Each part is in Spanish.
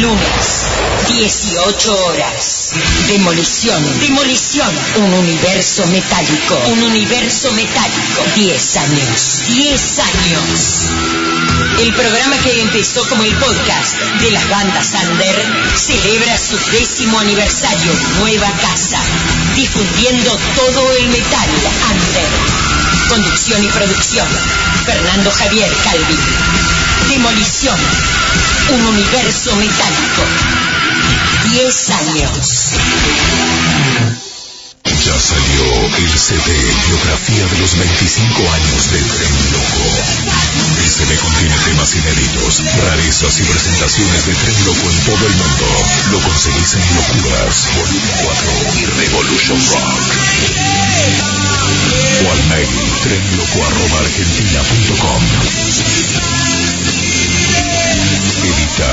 Lunes, 18 horas. Demolición. Demolición. Un universo metálico. Un universo metálico. 10 años. 10 años. El programa que empezó como el podcast de las bandas Under celebra su décimo aniversario. Nueva casa. Difundiendo todo el metal Under. Conducción y producción. Fernando Javier Calvi. Demolición. Un universo metálico. 10 años. Ya salió el CD Biografía de los 25 años del Tren Loco. El CD contiene temas inéditos, rarezas y presentaciones de Tren Loco en todo el mundo. Lo conseguís en Locuras, Volumen 4 y Revolution Rock. O al mail trenloco.argentina.com. Edita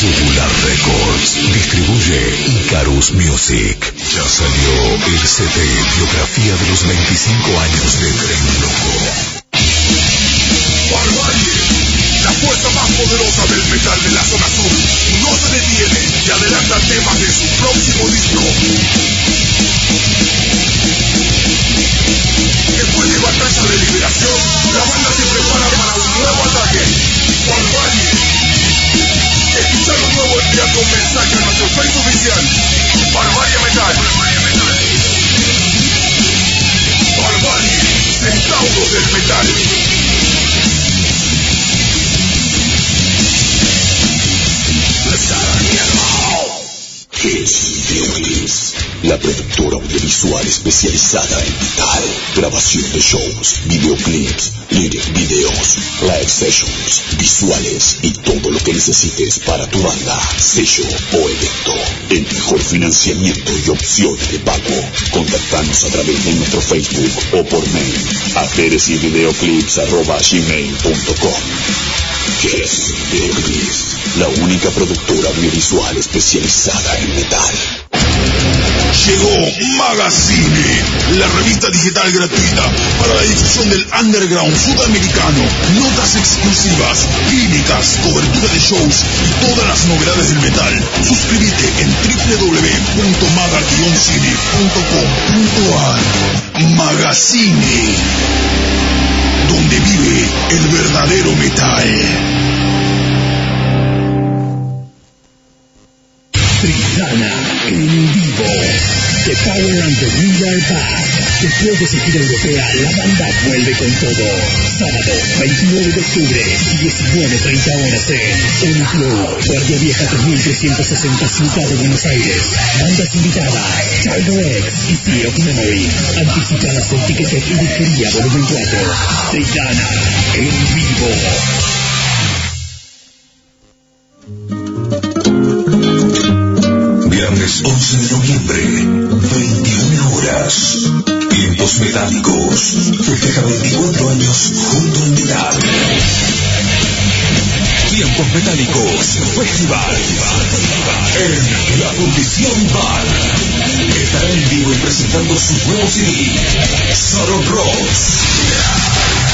Jugular Records. Distribuye Icarus Music. Ya salió el CD Biografía de los 25 años de Tren Loco. La fuerza más poderosa del metal de la zona sur, no se detiene y adelanta temas de su próximo disco. Después de batalla de liberación, la banda se prepara para un nuevo ataque. Barbarie, escuchar un nuevo enviando un mensaje a nuestro Facebook oficial. Barbarie Metal. Barbarie, centauros del metal. Hits Videoclips, la productora audiovisual especializada en metal, grabación de shows, videoclips, lyric videos, live sessions, visuales y todo lo que necesites para tu banda, sello o evento. El mejor financiamiento y opciones de pago. Contactanos a través de nuestro Facebook o por mail a gmail.com Yes, Videoclips, la única productora audiovisual especializada en metal. Llegó Magazine, la revista digital gratuita para la difusión del underground sudamericano. Notas exclusivas, clínicas, cobertura de shows y todas las novedades del metal. Suscríbete en www.maga-cine.com.ar. Magazine, donde vive el verdadero metal. Tristana en vivo. The Power and the Reader Back. Después de su gira europea, la banda vuelve con todo. Sábado, 29 de octubre, 19.30 horas en El Club. Guardia Vieja 3360 Ciudad de Buenos Aires. Bandas invitadas, Child X y Sea of Memory. Anticipadas en Ticketek y Disquería Volumen 4. Tristana en vivo. Viernes 11 de noviembre, 21 horas. Tiempos metálicos. Festeja 24 años junto al metal. Tiempos metálicos. Festival. En la condición Bar. Estará en vivo y presentando su nuevo CD. Sorrow Rocks.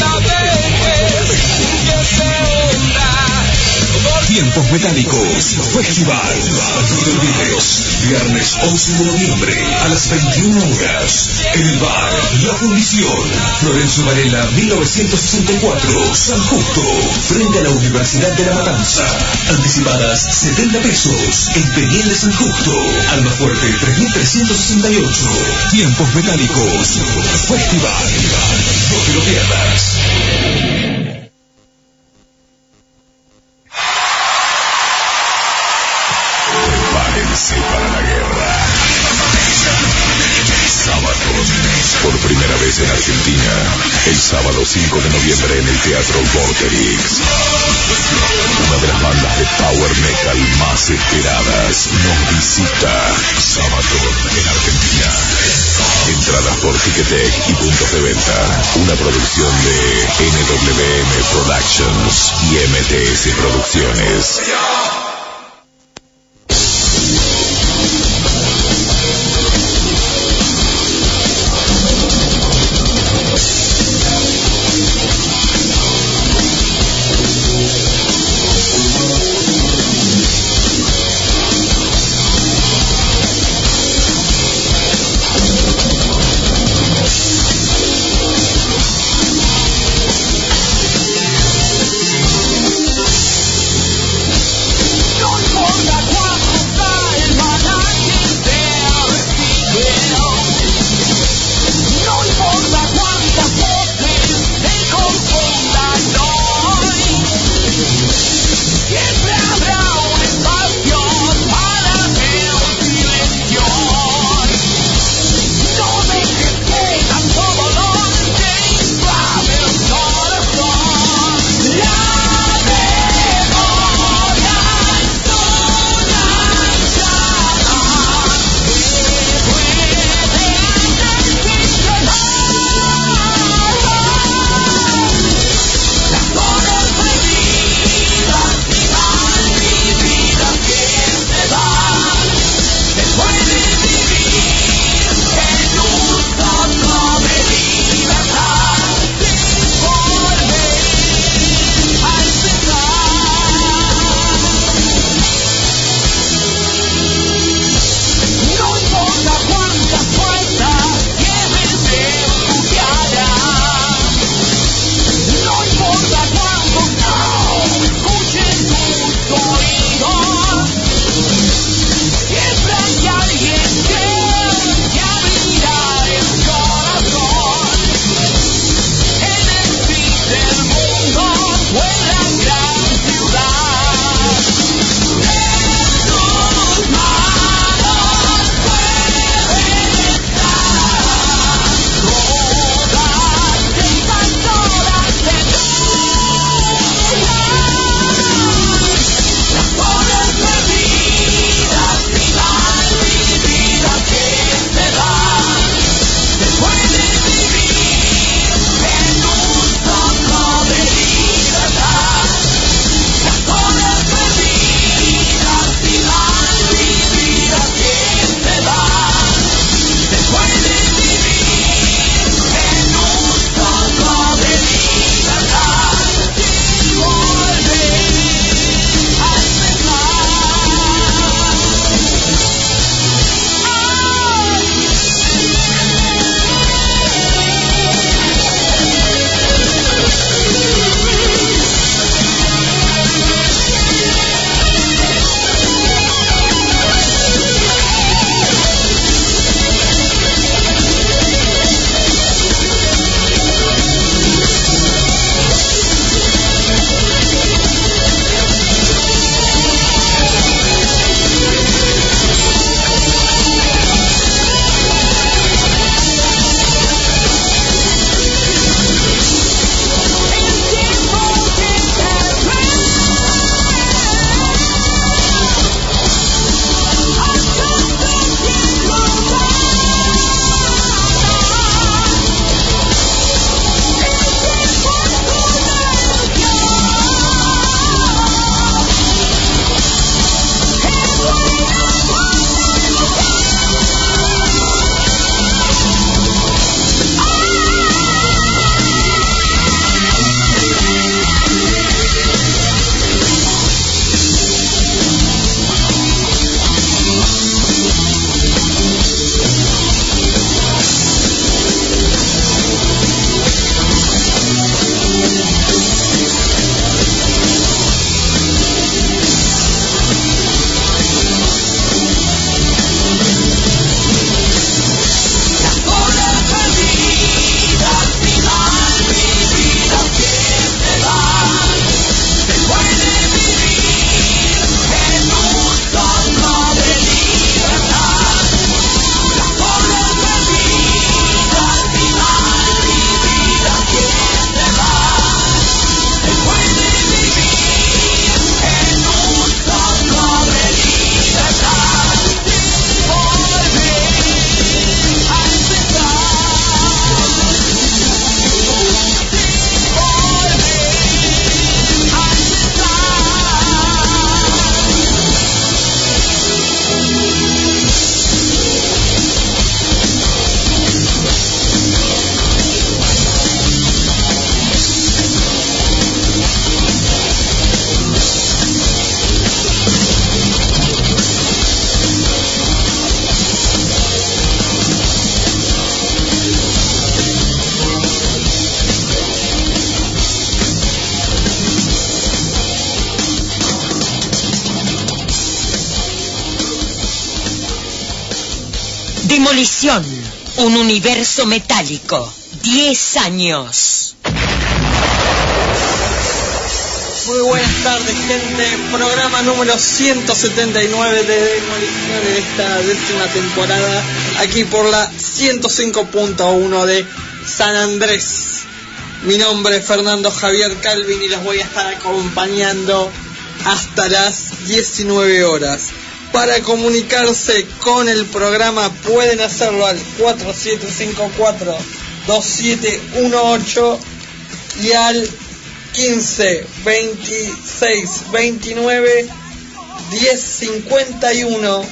Tiempos Metálicos Festival. No olvides, viernes 11 de noviembre a las 21 horas en el bar La Fundición, Florencio Varela 1964, San Justo, frente a la Universidad de La Matanza. Anticipadas 70 pesos en Peñel de San Justo. Alma Fuerte 3368. Tiempos Metálicos Festival. No te lo pierdas. 5 de noviembre en el Teatro Vorterix. Una de las bandas de power metal más esperadas nos visita. Sábado en Argentina. Entradas por Ticketek y puntos de venta. Una producción de NWM Productions y MTS Producciones. Universo metálico. 10 años. Muy buenas tardes, gente. Programa número 179 de Demolición de esta décima temporada. Aquí por la 105.1 de San Andrés. Mi nombre es Fernando Javier Calvin y los voy a estar acompañando hasta las 19 horas. Para comunicarse con el programa pueden hacerlo al 4754-2718 y al 15 26 29 10 51.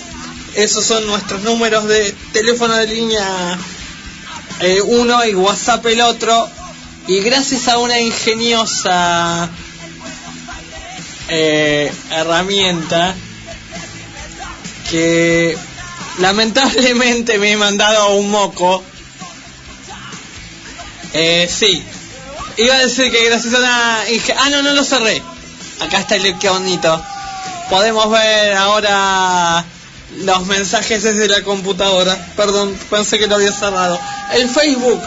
Esos son nuestros números de teléfono de línea eh, uno y WhatsApp el otro. Y gracias a una ingeniosa eh, herramienta que lamentablemente me he mandado un moco. Eh, sí, iba a decir que gracias a una... Ah, no, no lo cerré. Acá está el que bonito. Podemos ver ahora los mensajes desde la computadora. Perdón, pensé que lo había cerrado. El Facebook,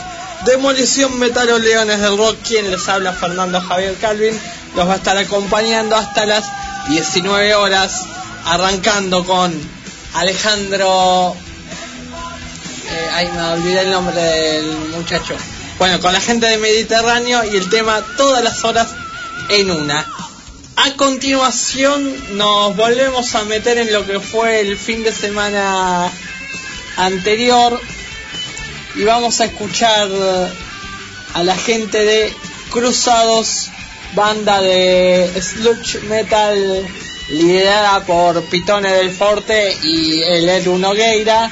Demolición Metal Leones del Rock, quien les habla, Fernando Javier Calvin, los va a estar acompañando hasta las 19 horas, arrancando con Alejandro... Eh, ay, me olvidé el nombre del muchacho. Bueno, con la gente de Mediterráneo y el tema todas las horas en una. A continuación nos volvemos a meter en lo que fue el fin de semana anterior y vamos a escuchar a la gente de Cruzados, banda de sludge metal liderada por Pitone del Forte y el Edu Nogueira.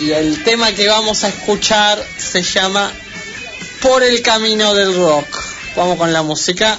Y el tema que vamos a escuchar se llama Por el camino del rock. Vamos con la música.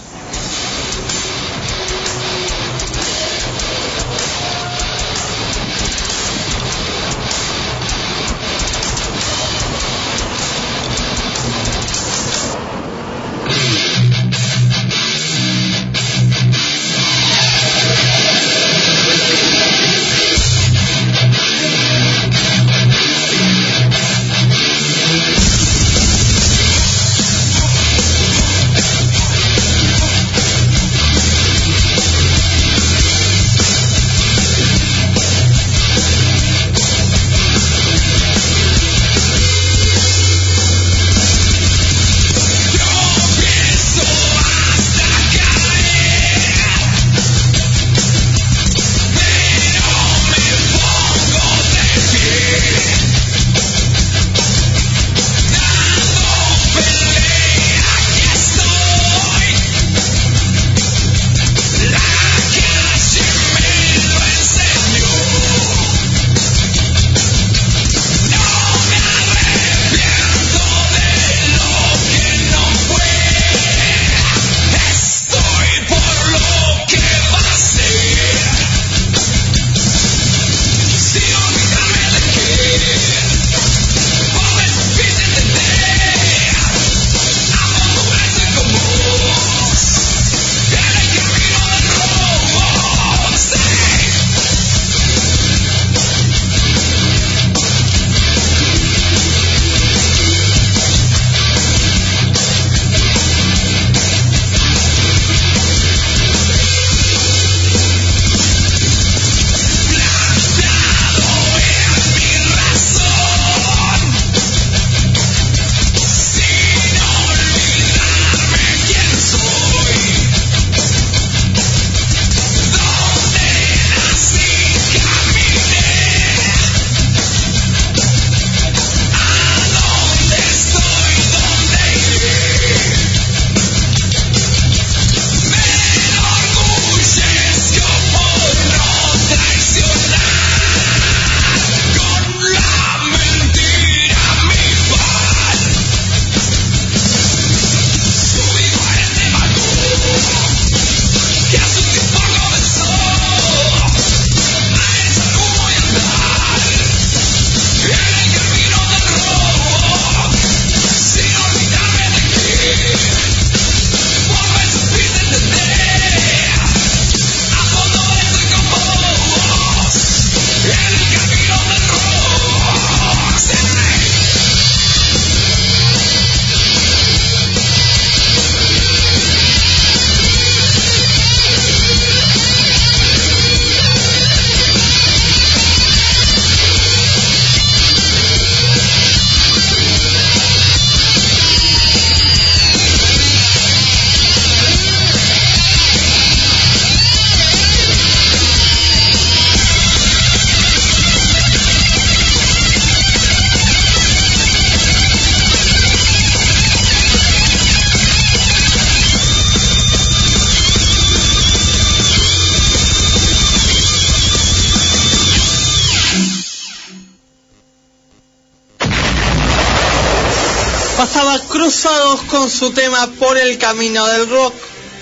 Su tema Por el Camino del Rock.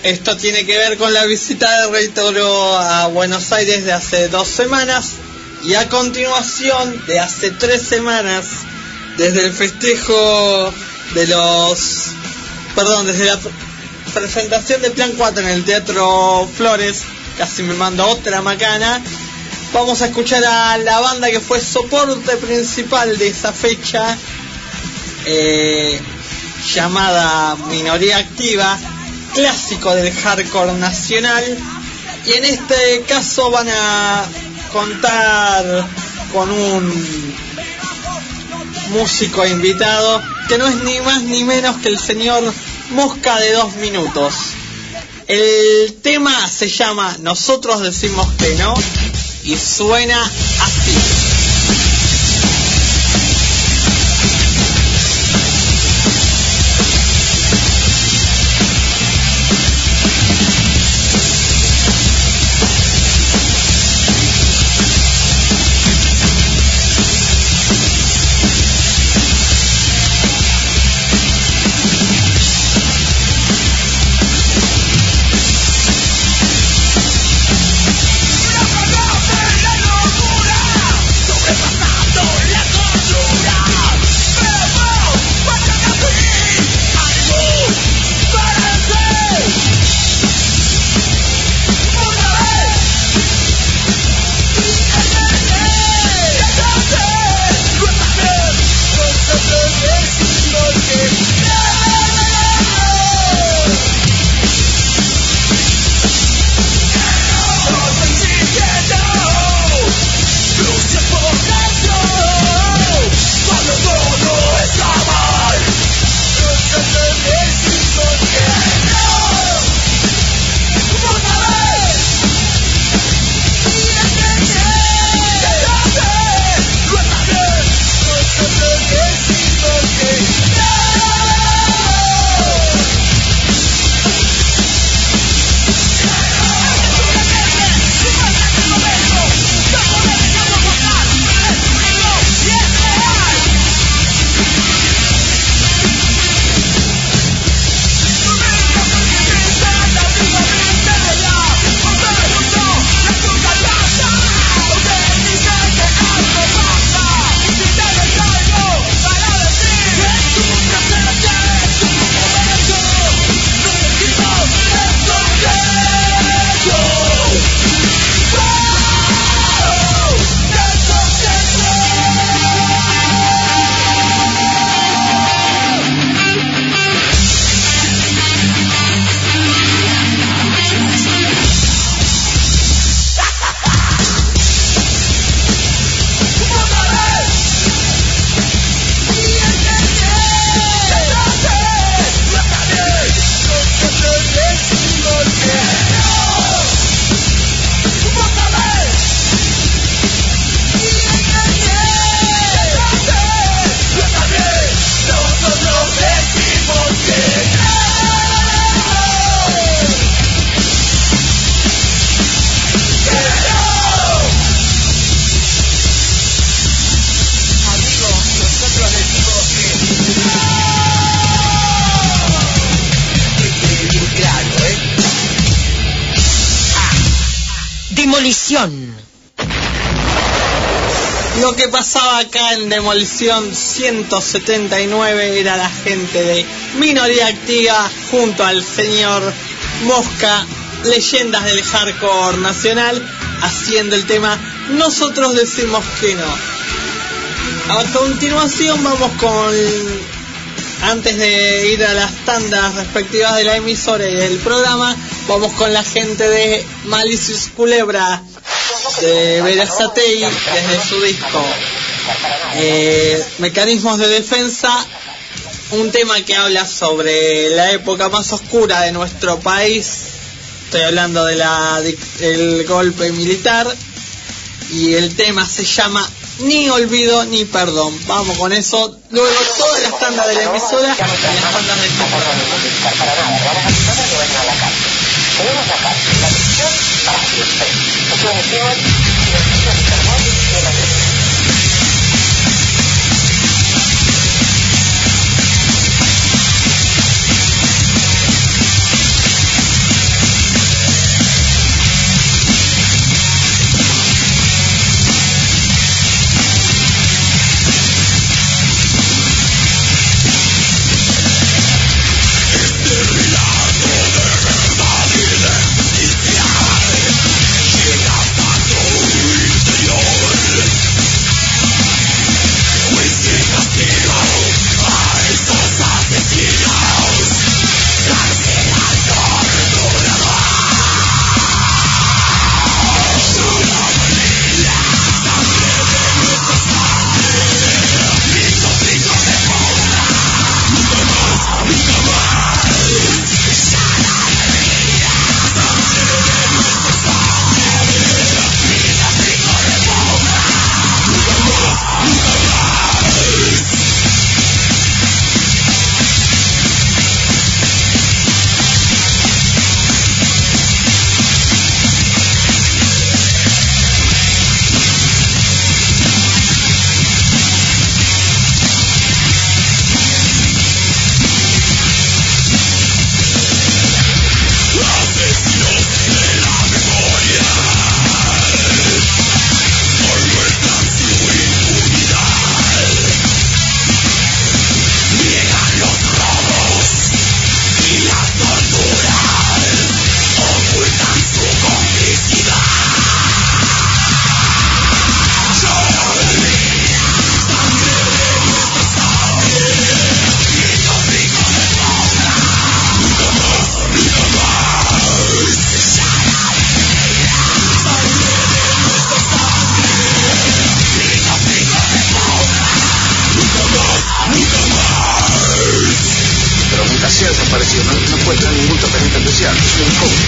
Esto tiene que ver con la visita de Rey Toro a Buenos Aires de hace dos semanas y a continuación de hace tres semanas desde el festejo de los perdón desde la presentación de Plan 4 en el Teatro Flores casi me mando otra macana vamos a escuchar a la banda que fue soporte principal de esa fecha eh, llamada Minoría Activa, clásico del hardcore nacional. Y en este caso van a contar con un músico invitado que no es ni más ni menos que el señor Mosca de dos minutos. El tema se llama Nosotros decimos que no y suena así. Pasaba acá en Demolición 179 era la gente de Minoría Activa junto al señor Mosca, leyendas del hardcore nacional, haciendo el tema Nosotros decimos que no. A continuación vamos con, antes de ir a las tandas respectivas de la emisora y del programa, vamos con la gente de Malicious Culebra de Verazatei desde su disco eh, Mecanismos de Defensa, un tema que habla sobre la época más oscura de nuestro país. Estoy hablando de la, del golpe militar y el tema se llama Ni olvido ni perdón. Vamos con eso. Luego todas las tandas de la emisora del tenemos acá la para siempre.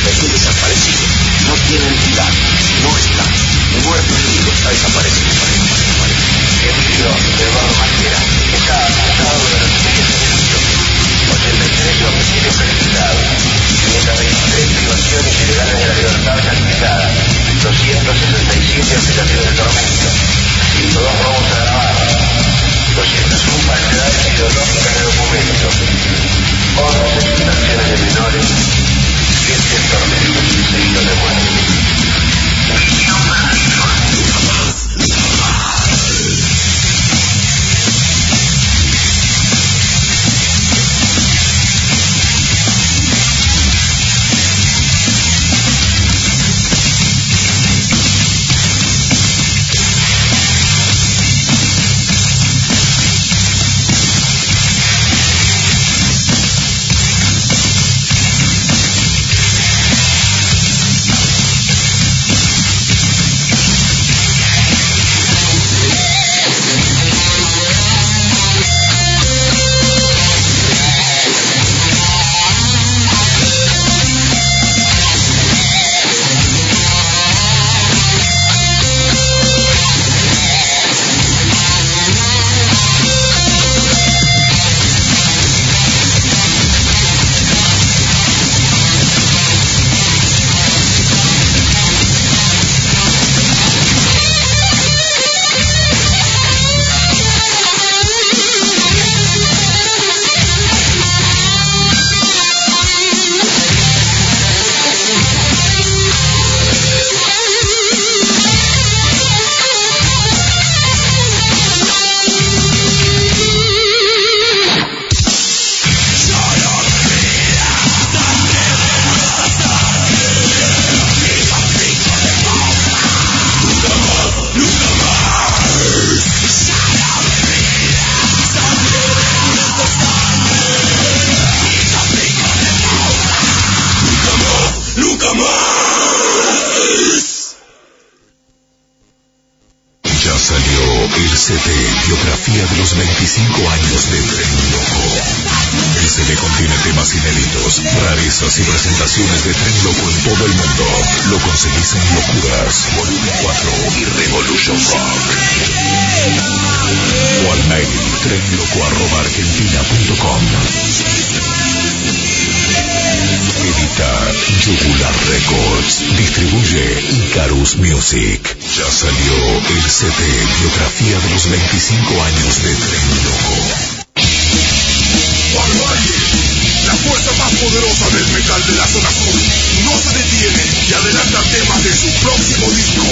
Un desaparecido. No tiene entidad. No está. Muerto vivo. Está desaparecido. Emilio Eduardo Masquera está acusado de siguiente delitos. 83 homicidios calificados. 123 privaciones ilegales de la libertad calificada. 267 aplicaciones de tormento. 102 robos agravados. 201 falsedades ideológicas de documentos. 11 extracciones de menores. 7 tormentos seguidos de todo el mundo. Lo conseguís en Locuras, Volumen 4 y Revolution Rock. O al mail trenloco.argentina.com Edita Yugular Records. Distribuye Icarus Music. Ya salió el CD Biografía de los 25 años de Tren Loco. fuerza más poderosa del metal de la zona sur, no se detiene y adelanta temas de su próximo disco.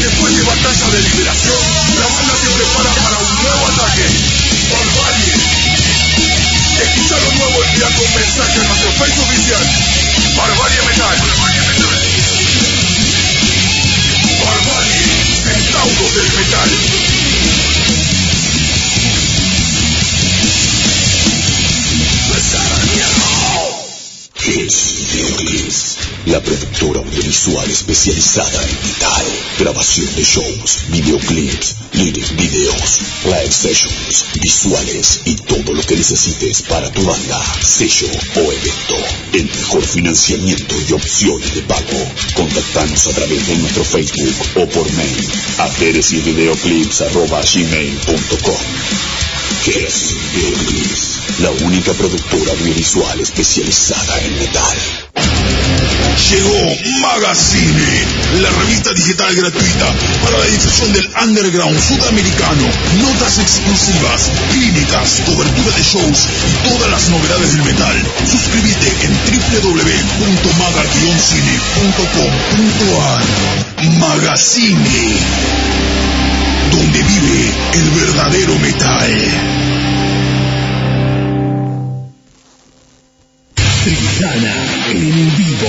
Después de batalla de liberación, la banda se prepara para un nuevo ataque. Barbarie. Escucha lo nuevo y día con mensaje en nuestro Facebook oficial. Barbarie Metal. Barbarie, centauros del metal. Muerte. especializada en metal, grabación de shows, videoclips, lyric videos, live sessions, visuales y todo lo que necesites para tu banda, sello o evento. El mejor financiamiento y opciones de pago. Contactanos a través de nuestro Facebook o por mail a Videoclips, la única productora audiovisual especializada en metal. Llegó Magazine, la revista digital gratuita para la difusión del underground sudamericano, notas exclusivas, clínicas, cobertura de shows y todas las novedades del metal. Suscríbete en www.maga-cine.com.ar Magazine, donde vive el verdadero metal. Tristana en vivo.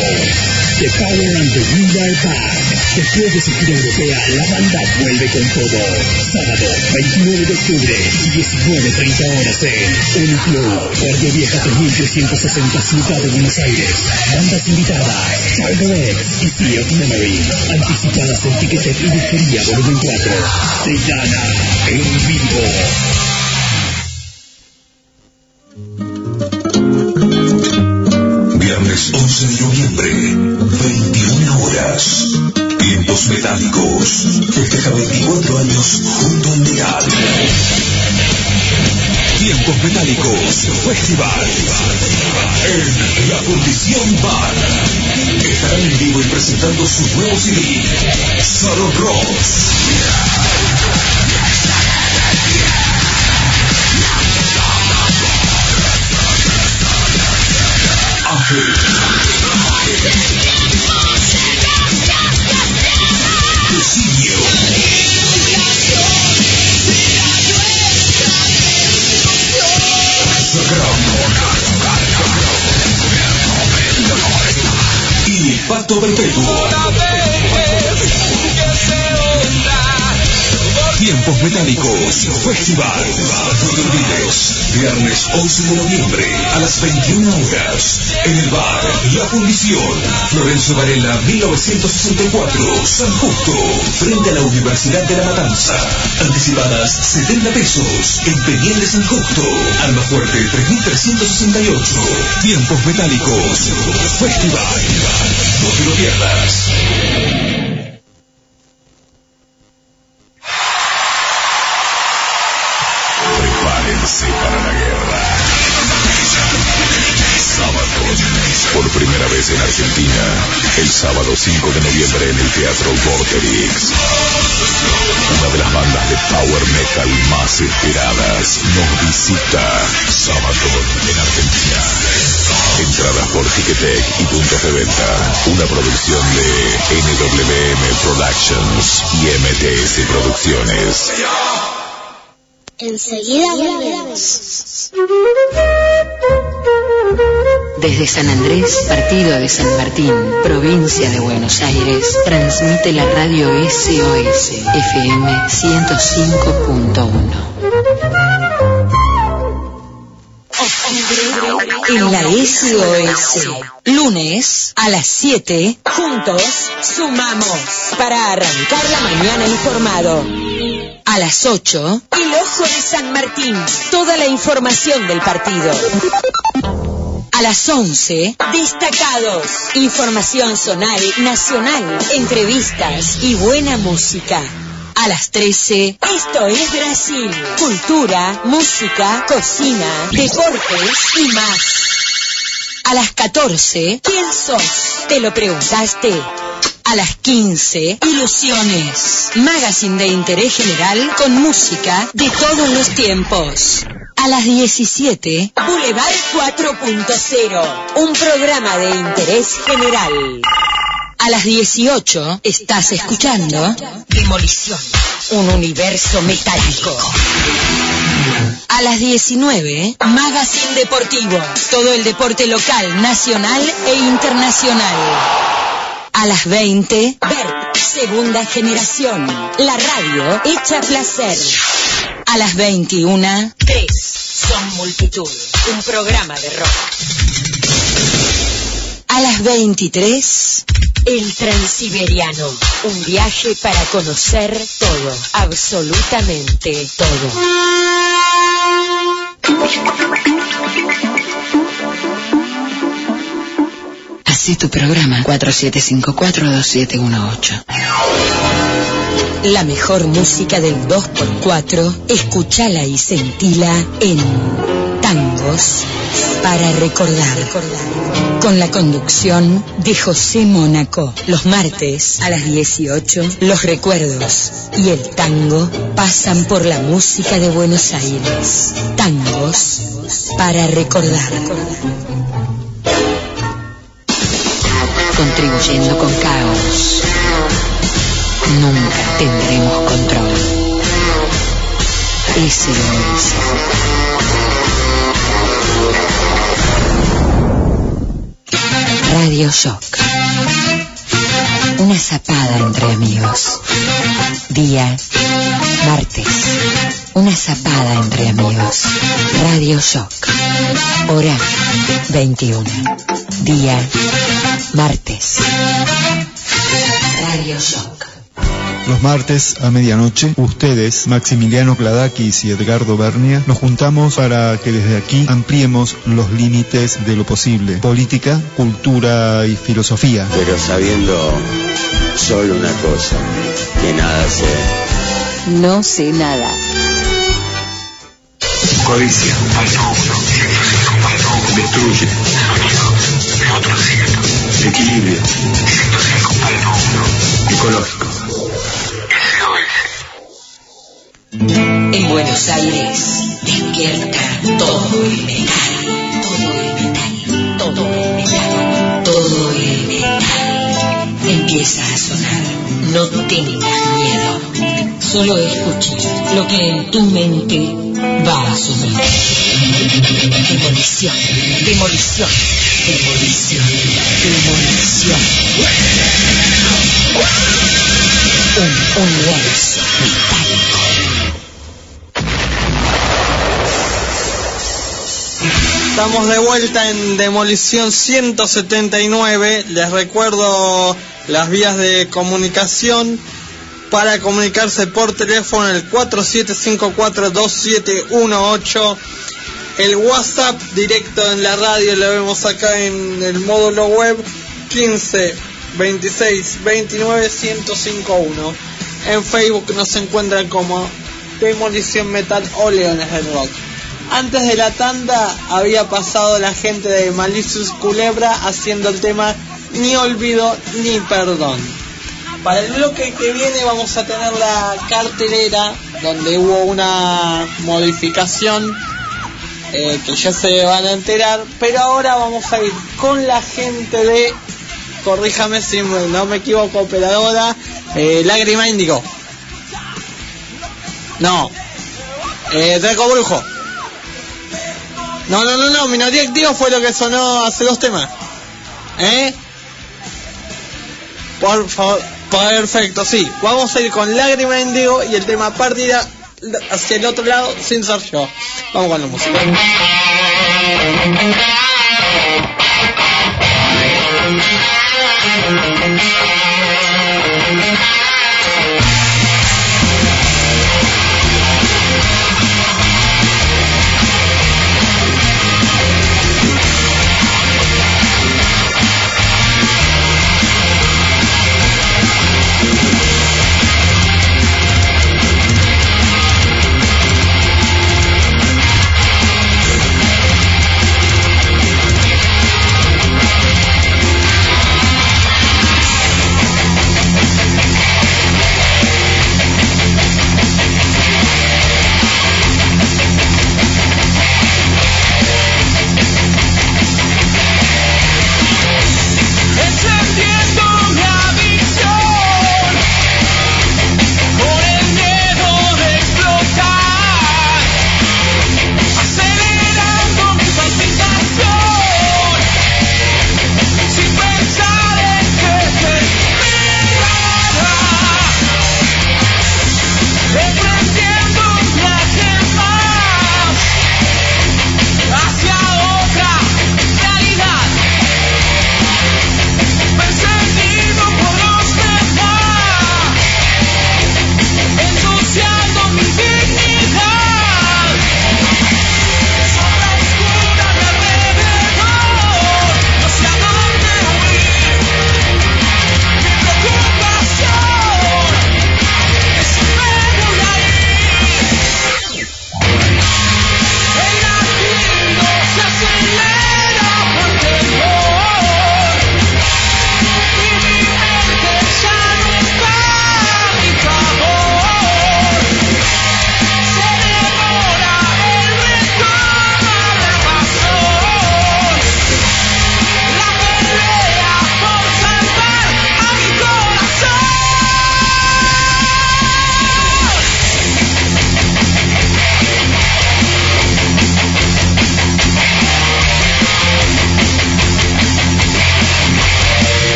The Power and the Wheeler Back. Después de su gira europea, la banda vuelve con todo. Sábado, 29 de octubre, 19.30 horas en Uniclub, Puerto Vieja 3360 Ciudad de Buenos Aires. Bandas invitadas, Charger X y Sea of Memory. Anticipadas en Ticketek y Disquería Volumen 4. Tristana en vivo. Viernes 11 de noviembre, 21 horas. Tiempos metálicos. Festeja 24 años junto al Metal. Tiempos Metálicos Festival en La Fundición Bar. Estarán en vivo y presentando su nuevo CD, Solo Rocks. Y Impacto Perpetuo. Tiempos Metálicos Festival. Viernes 11 de noviembre a las 21 horas en el bar La Fundición, Florencio Varela 1964, San Justo, frente a la Universidad de La Matanza. Anticipadas 70 pesos en Peñel de San Justo, Alma Fuerte 3368. Tiempos Metálicos Festival. No te lo pierdas. Sábado 5 de noviembre en el Teatro Vorterix. Una de las bandas de power metal más esperadas nos visita sábado en Argentina. Entradas por Ticketek y puntos de venta. Una producción de NWM Productions y MTS Producciones. Enseguida. Desde San Andrés, partido de San Martín, provincia de Buenos Aires, transmite la radio SOS FM 105.1. En la SOS, lunes a las 7, juntos sumamos para arrancar la mañana informado. A las 8, el ojo de San Martín, toda la información del partido. A las 11, destacados, información zonal, nacional, entrevistas y buena música. A las 13, esto es Brasil. Cultura, música, cocina, deportes y más. A las 14, ¿quién sos? ¿Te lo preguntaste? A las 15, Ilusiones, magazine de interés general con música de todos los tiempos. A las 17, Boulevard 4.0, un programa de interés general. A las 18, estás escuchando Demolición, un universo metálico. A las 19, Magazine Deportivo, todo el deporte local, nacional e internacional. A las 20, Bert, segunda generación. La radio hecha placer. A las 21, 3 son multitud. Un programa de rock. A las 23, El Transiberiano. Un viaje para conocer todo. Absolutamente todo. Así tu programa 47542718. La mejor música del 2x4, escúchala y sentila en Tangos para recordar. Con la conducción de José Mónaco. Los martes a las 18, los recuerdos y el tango pasan por la música de Buenos Aires. Tangos para recordar. Contribuyendo con caos. Nunca tendremos control. SOS. Radio Shock. Una zapada entre amigos. Día, martes. Una zapada entre amigos. Radio Shock. Hora, 21. Día, martes. Radio Shock. Los martes a medianoche, ustedes, Maximiliano Kladakis y Edgardo Bernia, nos juntamos para que desde aquí ampliemos los límites de lo posible. Política, cultura y filosofía. Pero sabiendo solo una cosa, que nada sé. No sé nada. Codicia, destruye, equilibrio, ecológico. En Buenos Aires despierta todo el metal, todo el metal, todo el metal, todo el metal. Empieza a sonar, no tengas miedo, solo escucha lo que en tu mente va a sonar. Demolición, demolición, demolición, demolición. Un universo metálico. Estamos de vuelta en Demolición 179. Les recuerdo las vías de comunicación para comunicarse por teléfono el 47542718. El WhatsApp directo en la radio lo vemos acá en el módulo web 15 26 29 1051. En Facebook nos encuentran como Demolición Metal o Leones del Rock. Antes de la tanda había pasado la gente de Malicious Culebra haciendo el tema Ni olvido ni perdón. Para el bloque que viene vamos a tener la cartelera donde hubo una modificación eh, que ya se van a enterar, pero ahora vamos a ir con la gente de, corríjame si no me equivoco, operadora, eh, Lágrima Índigo. No, eh, Draco Brujo. No, no, no, no, Minoría Activo fue lo que sonó hace dos temas. ¿Eh? Por favor, perfecto, sí. Vamos a ir con Lágrima Indigo y el tema partida hacia el otro lado sin ser yo. Vamos con la música.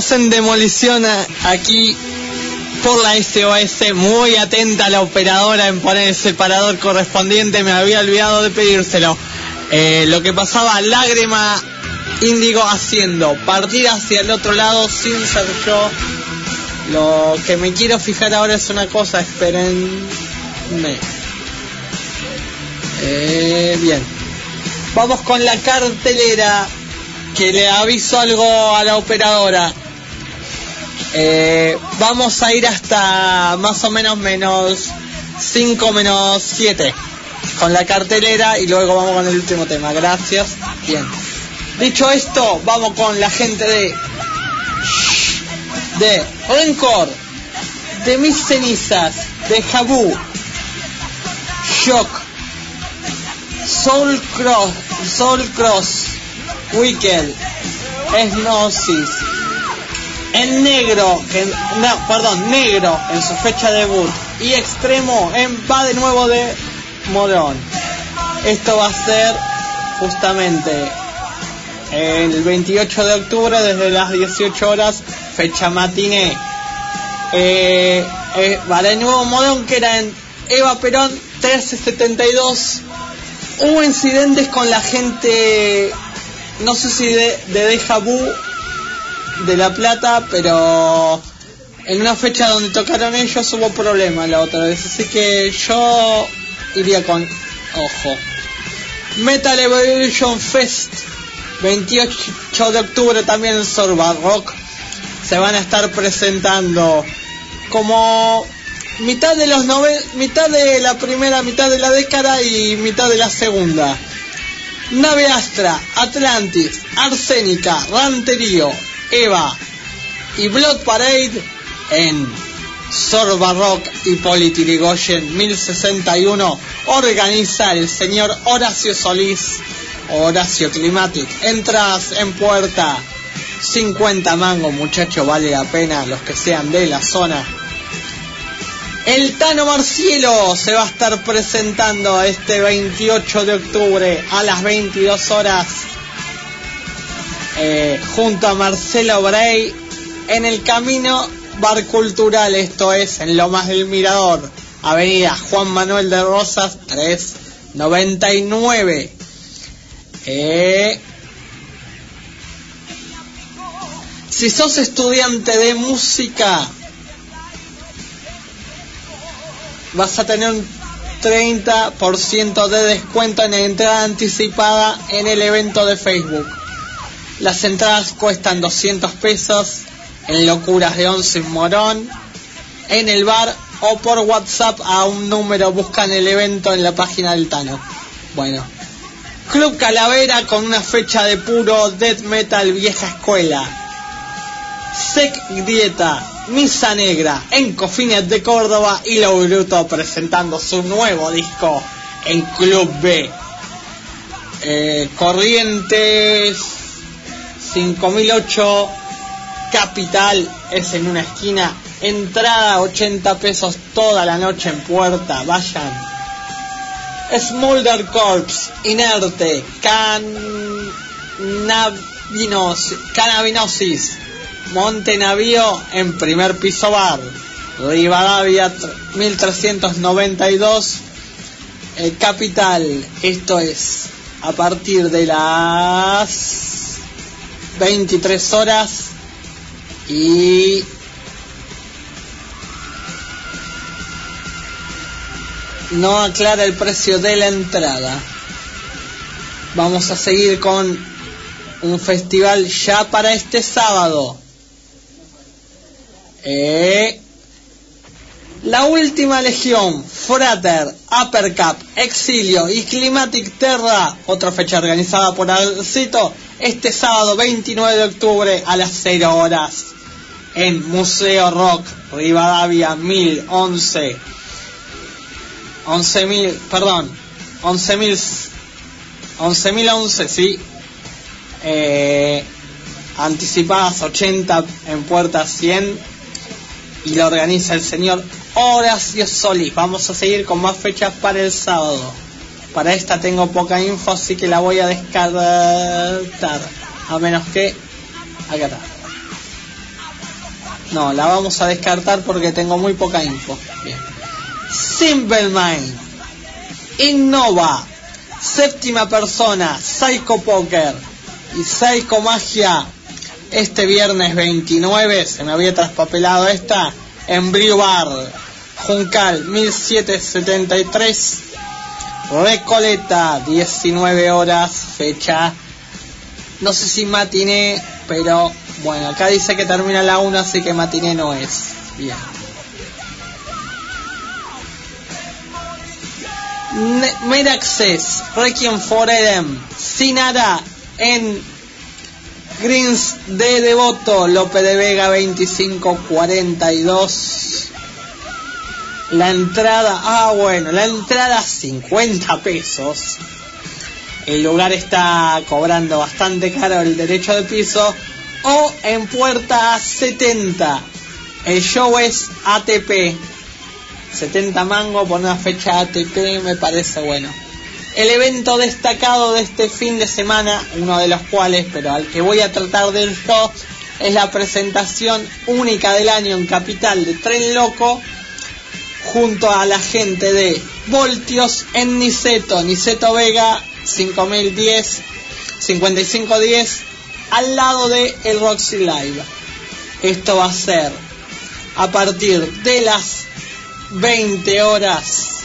Continuamos en demolición aquí por la SOS. Muy atenta la operadora en poner el separador correspondiente. Me había olvidado de pedírselo. Eh, lo que pasaba, lágrima índigo haciendo. Partir hacia el otro lado sin ser yo. Lo que me quiero fijar ahora es una cosa. Espérenme. Eh, bien. Vamos con la cartelera. Que le aviso algo a la operadora. Eh, vamos a ir hasta más o menos menos 5 menos 7 con la cartelera y luego vamos con el último tema. Gracias. Bien. Dicho esto, vamos con la gente de de Rencor, de Mis Cenizas, de Jabu, Shock, Soul Cross, Soul Cross, Wicked, Esnosis, en negro, que, no, perdón, negro en su fecha de debut y extremo en va de nuevo de Morón. Esto va a ser justamente el 28 de octubre desde las 18 horas, fecha matiné. Eh, eh, va de nuevo Morón que era en Eva Perón 1372. Hubo incidentes con la gente, no sé si de, de Deja de La Plata, pero en una fecha donde tocaron ellos hubo problemas la otra vez, así que yo iría con ojo. Metal Evolution Fest, 28 de octubre también en Sorba Rock, se van a estar presentando como mitad de los nove mitad de la primera mitad de la década y mitad de la segunda. Nave Astra, Atlantis, Arsénica, Ranterío, Eva y Blood Parade en Sorba Rock y Politirigoyen 1061 organiza el señor Horacio Solís, Horacio Climatic. Entras en puerta, 50 mangos, muchacho, vale la pena los que sean de la zona. El Tano Marcielo se va a estar presentando este 28 de octubre a las 22 horas eh, junto a Marcelo Bray en el camino Bar Cultural, esto es en Lomas del Mirador, Avenida Juan Manuel de Rosas 399. Eh, si sos estudiante de música, vas a tener un 30% de descuento en entrada anticipada en el evento de Facebook. Las entradas cuestan 200 pesos en Locuras de Once en Morón, en el bar o por WhatsApp a un número. Buscan el evento en la página del Tano. Bueno. Club Calavera con una fecha de puro death metal vieja escuela. Sec Dieta, Misa Negra, en Cofines de Córdoba y Lo Bruto presentando su nuevo disco en Club B. Eh, Corrientes 5008 Capital es en una esquina. Entrada 80 pesos toda la noche en puerta. Vayan. Smolder Corps, Inerte, Cannabinosis, Cannabinosis, Monte Navío en primer piso bar. Rivadavia 1392, eh, Capital. Esto es a partir de las 23 horas y no aclara el precio de la entrada. Vamos a seguir con un festival ya para este sábado. Eh, la última legión, Frater, Uppercap, Exilio y Climatic Terra, otra fecha organizada por Alcito, este sábado 29 de octubre a las 0 horas en Museo Rock, Rivadavia 1011. 11.000, perdón, 11.000, 11.011, sí. Eh, anticipadas 80 en puerta 100 y lo organiza el señor Horacio Solís. Vamos a seguir con más fechas para el sábado. Para esta tengo poca info, así que la voy a descartar. A menos que. Acá está. No, la vamos a descartar porque tengo muy poca info. Bien. Simple Mind. Innova. Séptima persona. Psycho Poker. Y Psycho Magia. Este viernes 29. Se me había traspapelado esta. En Bar. Juncal 1773. Recoleta. 19 horas. Fecha. No sé si matiné. Pero bueno, acá dice que termina la 1. Así que matiné no es. Bien. Meraccess, Requiem for Eden, Sinara en Greens de Devoto, López de Vega 2542. La entrada, ah bueno, la entrada 50 pesos. El lugar está cobrando bastante caro el derecho de piso. O en puerta 70. El show es ATP. 70 mango por una fecha ATP me parece bueno. El evento destacado de este fin de semana, uno de los cuales, pero al que voy a tratar de esto, es la presentación única del año en Capital de Tren Loco, junto a la gente de Voltios en Niceto, Niceto Vega 5010, 5510, al lado de el Roxy Live. Esto va a ser a partir de las 20 horas.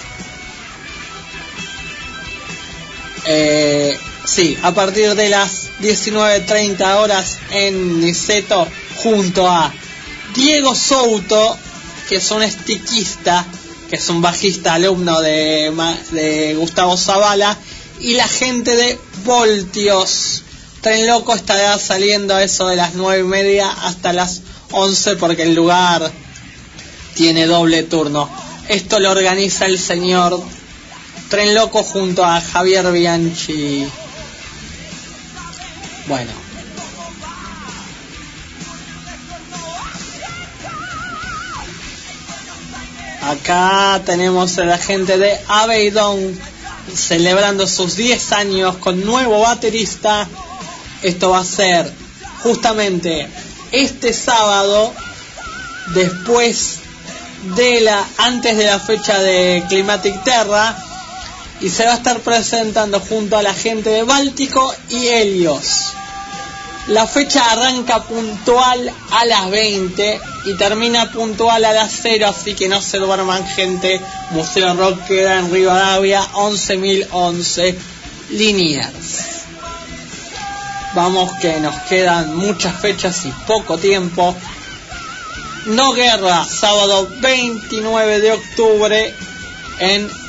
Eh, sí, a partir de las 19.30 horas en Niceto, junto a Diego Souto, que es un estiquista, que es un bajista alumno de, Gustavo Zavala, y la gente de Voltios. Tren Loco estará saliendo eso de las nueve y media hasta las 11 porque el lugar tiene doble turno. Esto lo organiza el señor Tren Loco junto a Javier Bianchi. Bueno. Acá tenemos a la gente de Abeidon celebrando sus 10 años con nuevo baterista. Esto va a ser justamente este sábado, después de la, antes de la fecha de Climatic Terra, y se va a estar presentando junto a la gente de Báltico y Helios. La fecha arranca puntual a las 20 y termina puntual a las 0, así que no se duerman gente. Museo Rock queda en Rivadavia 11.011 Liniers. Vamos que nos quedan muchas fechas y poco tiempo. No Guerra, sábado 29 de octubre en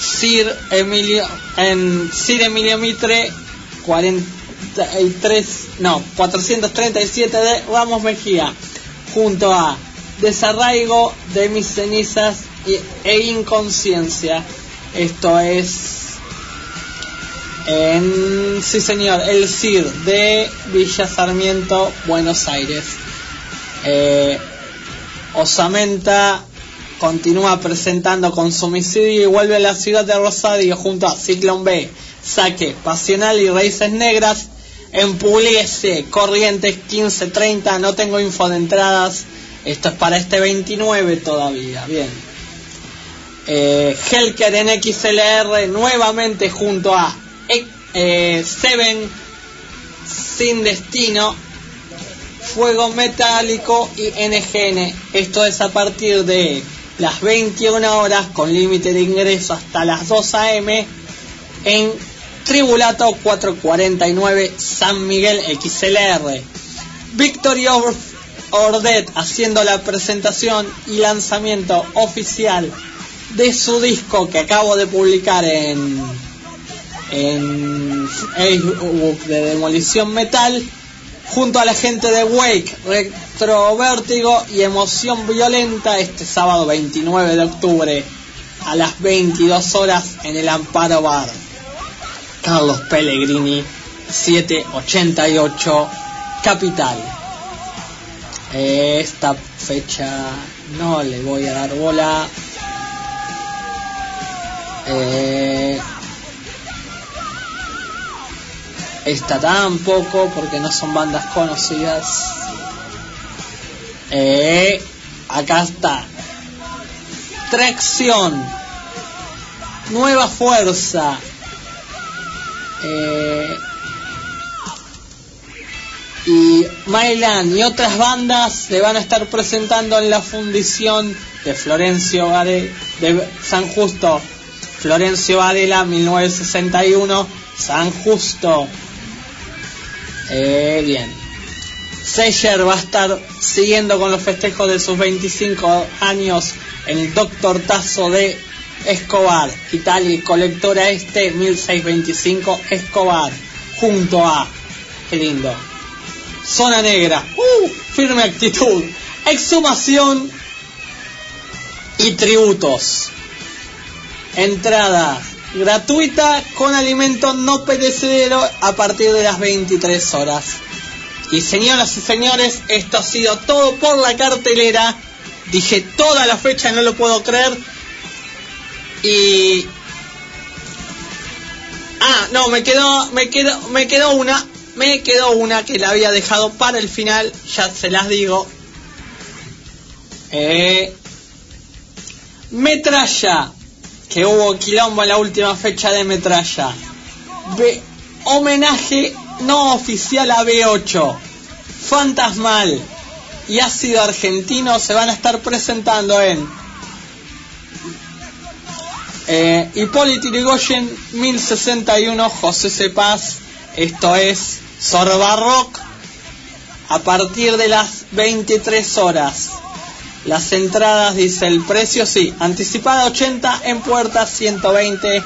Sir Emilio, en Sir Emilio Mitre 43, no, 437 de Ramos Mejía, junto a Desarraigo de mis cenizas e inconsciencia. Esto es en, sí señor, el CIR de Villa Sarmiento, Buenos Aires. Eh, Osamenta continúa presentando con su homicidio y vuelve a la ciudad de Rosario junto a Ciclón B, Saque, Pasional y Raíces Negras. En Pugliese, Corrientes 1530, no tengo info de entradas. Esto es para este 29 todavía, bien. Eh, Helker en XLR nuevamente junto a eh, Seven Sin Destino Fuego Metálico y NGN. Esto es a partir de las 21 horas con límite de ingreso hasta las 2 a.m. en Tribulato 449 San Miguel XLR. Victory Ordet haciendo la presentación y lanzamiento oficial de su disco que acabo de publicar en, en Facebook de Demolición Metal junto a la gente de Wake, Retrovértigo y Emoción Violenta este sábado 29 de octubre a las 22 horas en el Amparo Bar. Carlos Pellegrini, 788, Capital. Esta fecha no le voy a dar bola. Eh, esta tampoco porque no son bandas conocidas. Eh, acá está. Tracción. Nueva fuerza. Eh, y Mylan y otras bandas se van a estar presentando en la fundición de Florencio Varela, de San Justo. Florencio Varela, 1961, San Justo. Eh, bien. Seyer va a estar siguiendo con los festejos de sus 25 años en el Doctor Tazo de Escobar, Italia, colectora este 1625 Escobar, junto a, qué lindo, Zona Negra, uh, firme actitud, exhumación y tributos. Entrada gratuita con alimento no perecedero a partir de las 23 horas. Y señoras y señores, esto ha sido todo por la cartelera. Dije toda la fecha, no lo puedo creer. Y Ah, no, me quedó me quedó me quedó una, me quedó una que la había dejado para el final, ya se las digo. Eh Metralla, que hubo quilombo en la última fecha de Metralla. B homenaje no oficial a B8. Fantasmal y Ácido Argentino se van a estar presentando en eh, Hipólito Yrigoyen 1061 José Cepaz. Esto es Sorba Rock a partir de las 23 horas. Las entradas, dice el precio, sí, anticipada 80, en puerta 120.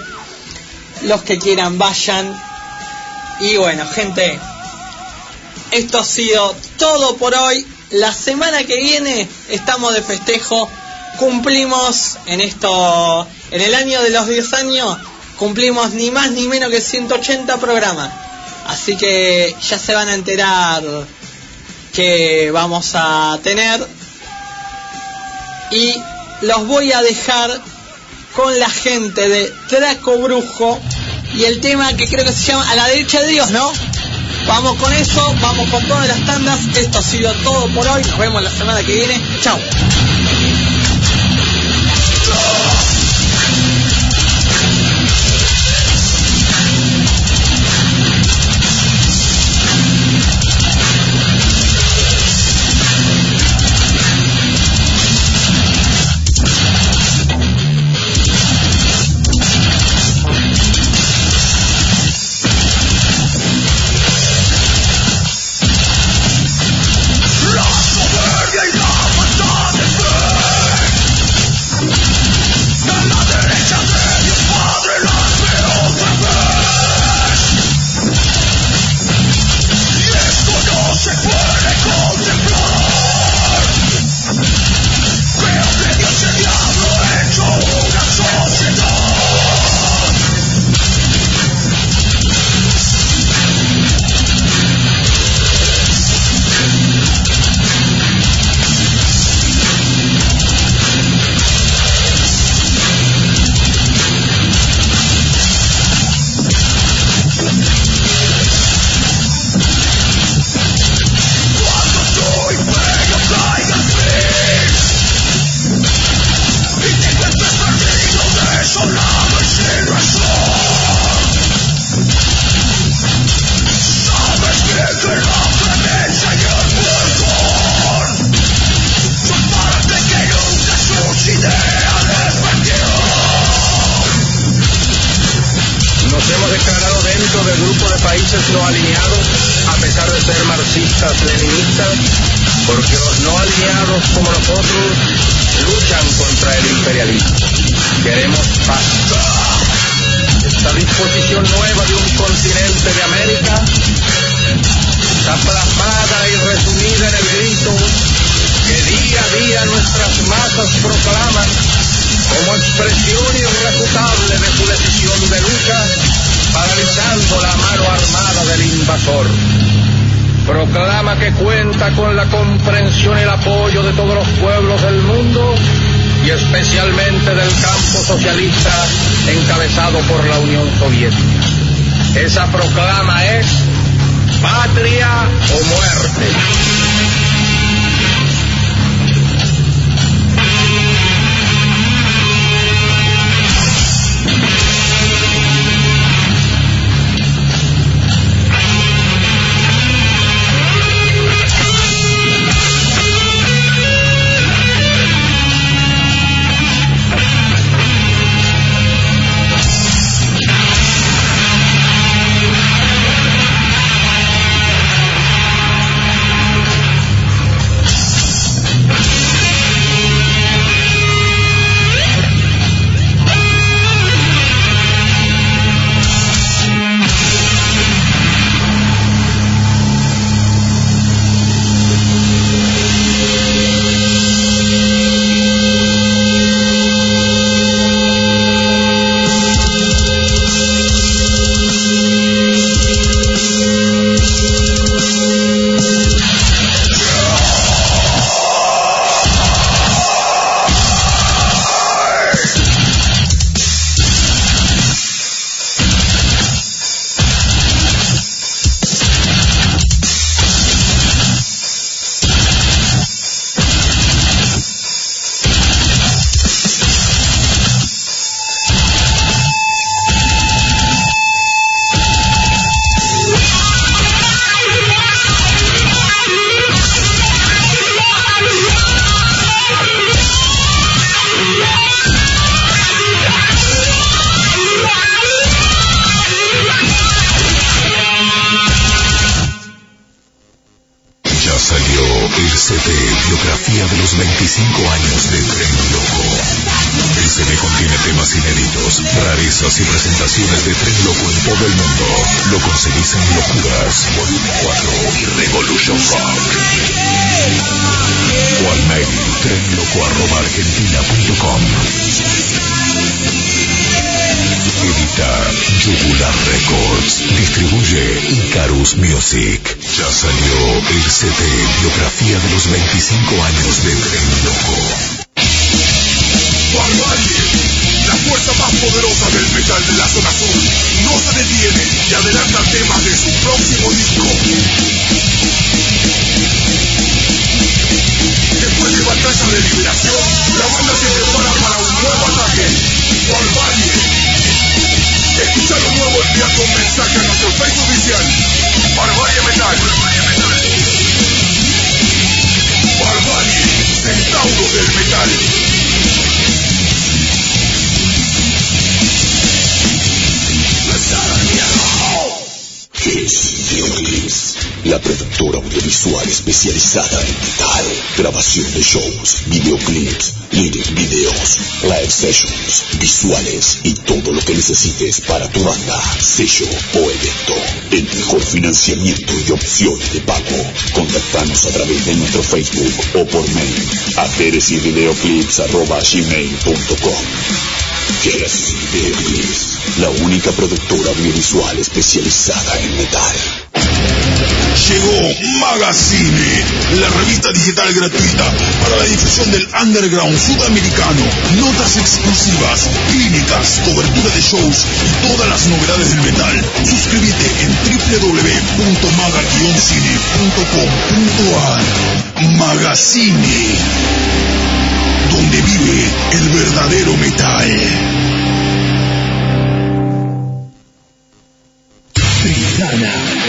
Los que quieran vayan. Y bueno, gente, esto ha sido todo por hoy. La semana que viene estamos de festejo. Cumplimos en esto, en el año de los 10 años, cumplimos ni más ni menos que 180 programas. Así que ya se van a enterar que vamos a tener. Y los voy a dejar con la gente de Draco Brujo y el tema que creo que se llama A la derecha de Dios, ¿no? Vamos con eso, vamos con todas las tandas. Esto ha sido todo por hoy. Nos vemos la semana que viene. Chao. Esta disposición nueva de un continente de América está plasmada y resumida en el grito que día a día nuestras masas proclaman como expresión irrefutable de su decisión de lucha, paralizando la mano armada del invasor. Proclama que cuenta con la comprensión y el apoyo de todos los pueblos del mundo y especialmente del campo socialista encabezado por la Unión Soviética. Esa proclama es patria o muerte. Lo conseguís en Locuras, Volumen 4 y Revolution Rock. O al mail trenloco.argentina.com. Edita Jugular Records. Distribuye Icarus Music. Ya salió el CD Biografía de los 25 años de Tren Loco. La fuerza más poderosa del metal de la zona sur, no se detiene y adelanta temas de su próximo disco. Después de batalla de liberación, la banda se prepara para un nuevo ataque. Barbarie. Escucha lo nuevo enviando un mensaje a nuestro Facebook oficial. Barbarie Metal. Barbarie, centauro del metal. Hits Videoclips, la productora audiovisual especializada en metal, grabación de shows, videoclips, lyric videos, live sessions, visuales y todo lo que necesites para tu banda, sello o evento. El mejor financiamiento y opciones de pago. Contactanos a través de nuestro Facebook o por mail a Genesis Videoclips, la única productora audiovisual especializada en metal. Llegó Magazine, la revista digital gratuita para la difusión del underground sudamericano, notas exclusivas, clínicas, cobertura de shows y todas las novedades del metal. Suscríbete en www.maga-cine.com.ar Magazine, donde vive el verdadero metal.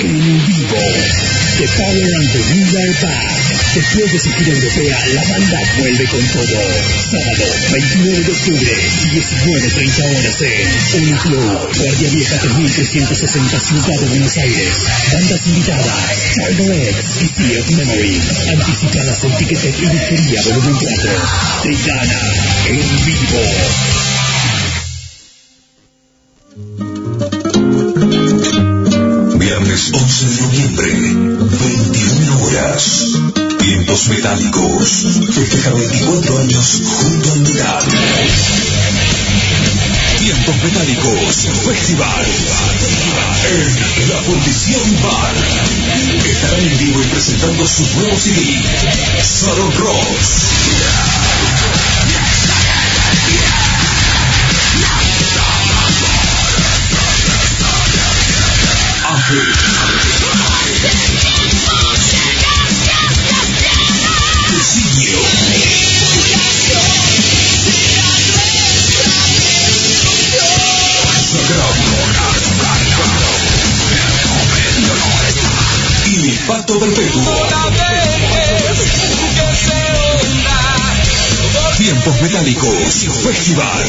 En vivo. Power and the Wheeler Band. Después de su gira europea, la banda vuelve con todo. Sábado, 29 de octubre, 19.30 horas en Uniclub, Guardia Vieja 3360 Ciudad de Buenos Aires. Bandas invitadas, Charlo X y Sea of Memory. Anticipadas en Ticketek y Disquería Volumen 4. Tristana en vivo. Viernes 11 de noviembre, 21 horas. Vientos metálicos. Festeja 24 años junto al metal. Vientos metálicos. Festival. En La Fundición Bar. Estarán en vivo y presentando su nuevo CD. Salon Rocks. Tiempos Metálicos Festival.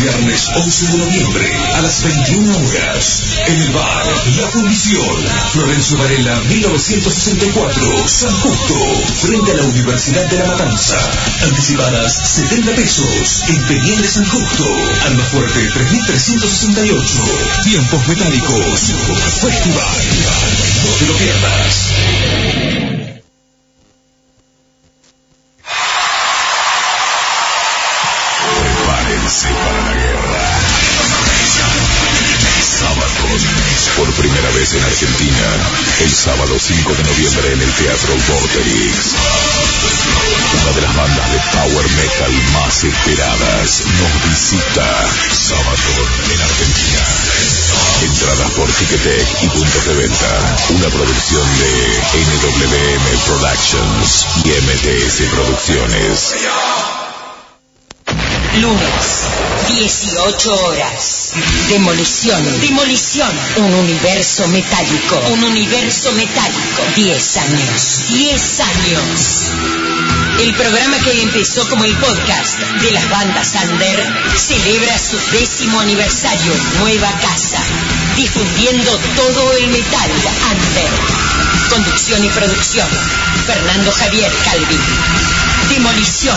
Viernes 11 de noviembre a las 21 horas en el bar La Fundición, Florencio Varela 1964, San Justo, frente a la Universidad de La Matanza. Anticipadas 70 pesos en Peñiel San Justo. Alma Fuerte 3368. Tiempos Metálicos Festival. No te lo pierdas. 5 de noviembre en el Teatro Vorterix. Una de las bandas de power metal más esperadas nos visita. Sábado en Argentina. Entradas por Ticketek y puntos de venta. Una producción de NWM Productions y MTS Producciones. Lunes, 18 horas. Demolición. Demolición. Un universo metálico. Un universo metálico. 10 años. 10 años. El programa que empezó como el podcast de las bandas Under celebra su décimo aniversario Nueva Casa, difundiendo todo el metal Under. Conducción y producción, Fernando Javier Calvi. Demolición.